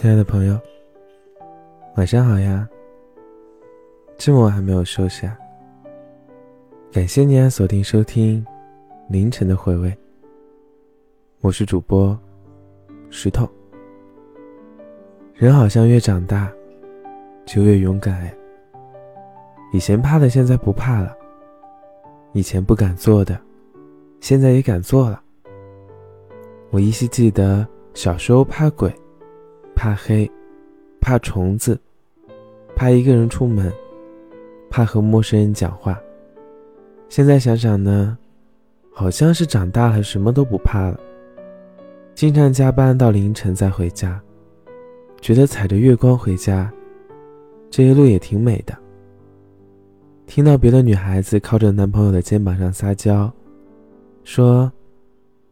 亲爱的朋友，晚上好呀！这么晚还没有休息啊，感谢你按锁定收听凌晨的回味。我是主播石头。人好像越长大，就越勇敢哎。以前怕的，现在不怕了；以前不敢做的，现在也敢做了。我依稀记得小时候怕鬼。怕黑，怕虫子，怕一个人出门，怕和陌生人讲话。现在想想呢，好像是长大了，什么都不怕了。经常加班到凌晨再回家，觉得踩着月光回家，这一路也挺美的。听到别的女孩子靠着男朋友的肩膀上撒娇，说：“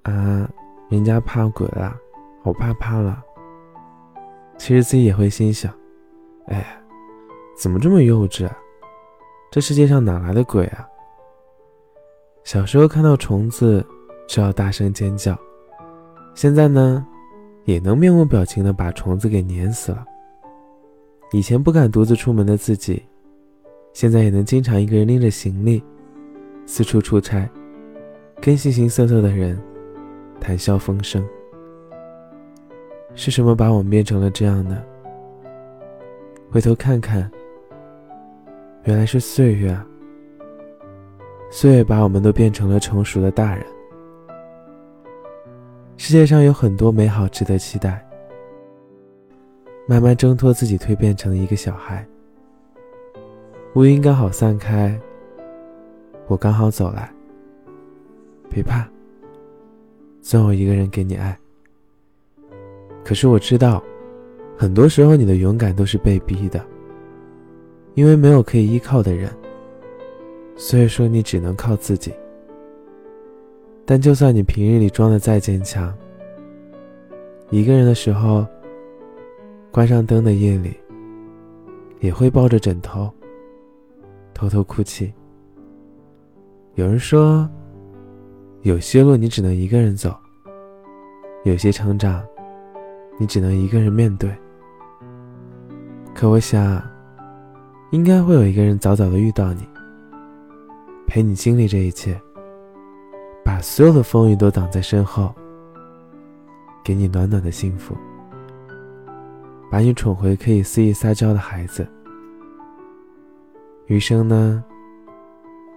啊，人家怕鬼了，我怕怕了。”其实自己也会心想：“哎，怎么这么幼稚啊？这世界上哪来的鬼啊？”小时候看到虫子就要大声尖叫，现在呢，也能面无表情的把虫子给碾死了。以前不敢独自出门的自己，现在也能经常一个人拎着行李四处出差，跟形形色色的人谈笑风生。是什么把我们变成了这样呢？回头看看，原来是岁月啊！岁月把我们都变成了成熟的大人。世界上有很多美好值得期待，慢慢挣脱自己，蜕变成一个小孩。乌云刚好散开，我刚好走来。别怕，总有一个人给你爱。可是我知道，很多时候你的勇敢都是被逼的，因为没有可以依靠的人，所以说你只能靠自己。但就算你平日里装的再坚强，一个人的时候，关上灯的夜里，也会抱着枕头，偷偷哭泣。有人说，有些路你只能一个人走，有些成长。你只能一个人面对，可我想，应该会有一个人早早的遇到你，陪你经历这一切，把所有的风雨都挡在身后，给你暖暖的幸福，把你宠回可以肆意撒娇的孩子。余生呢，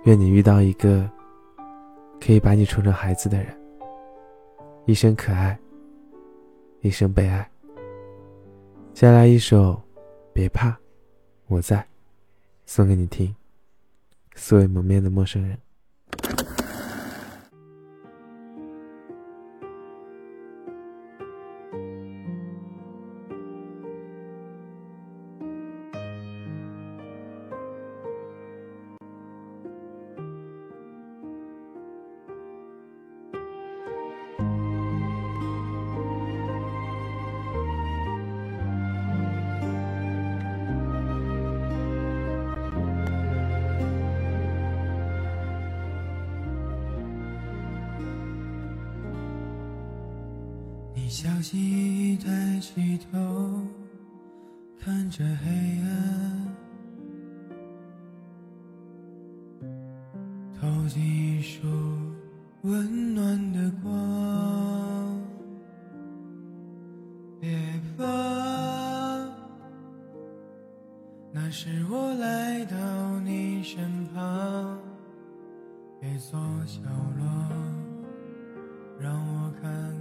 愿你遇到一个可以把你宠成孩子的人，一生可爱。一生被爱。再来一首《别怕，我在》，送给你听。素未谋面的陌生人。小心翼翼抬起头，看着黑暗，投进一束温暖的光。别怕，那是我来到你身旁，别做角落，让我看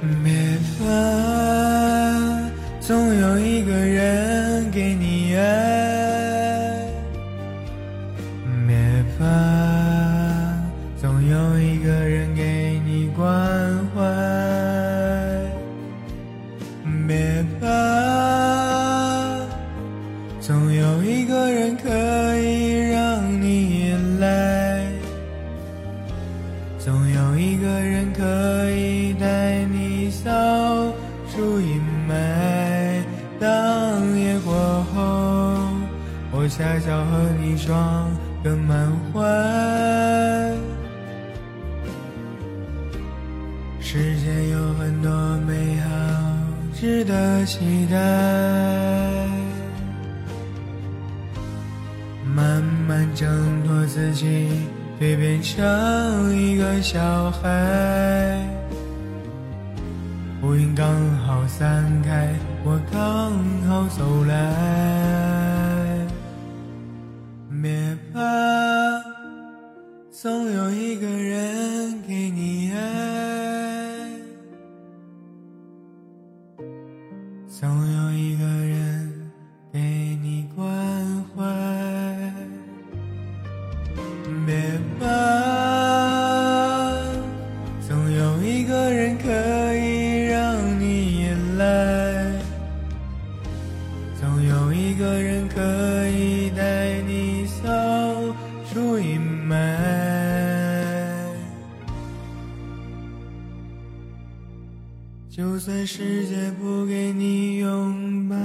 别怕，总有一个人给你爱。别怕，总有一个人给你关怀。别怕，总有一个人可以让你依赖。总有一个人可以带你我恰巧和你撞个满怀。世界有很多美好，值得期待。慢慢挣脱自己。蜕变成一个小孩，乌云刚好散开，我刚好走来。啊，总有一个人给你爱，出阴霾。就算世界不给你拥抱，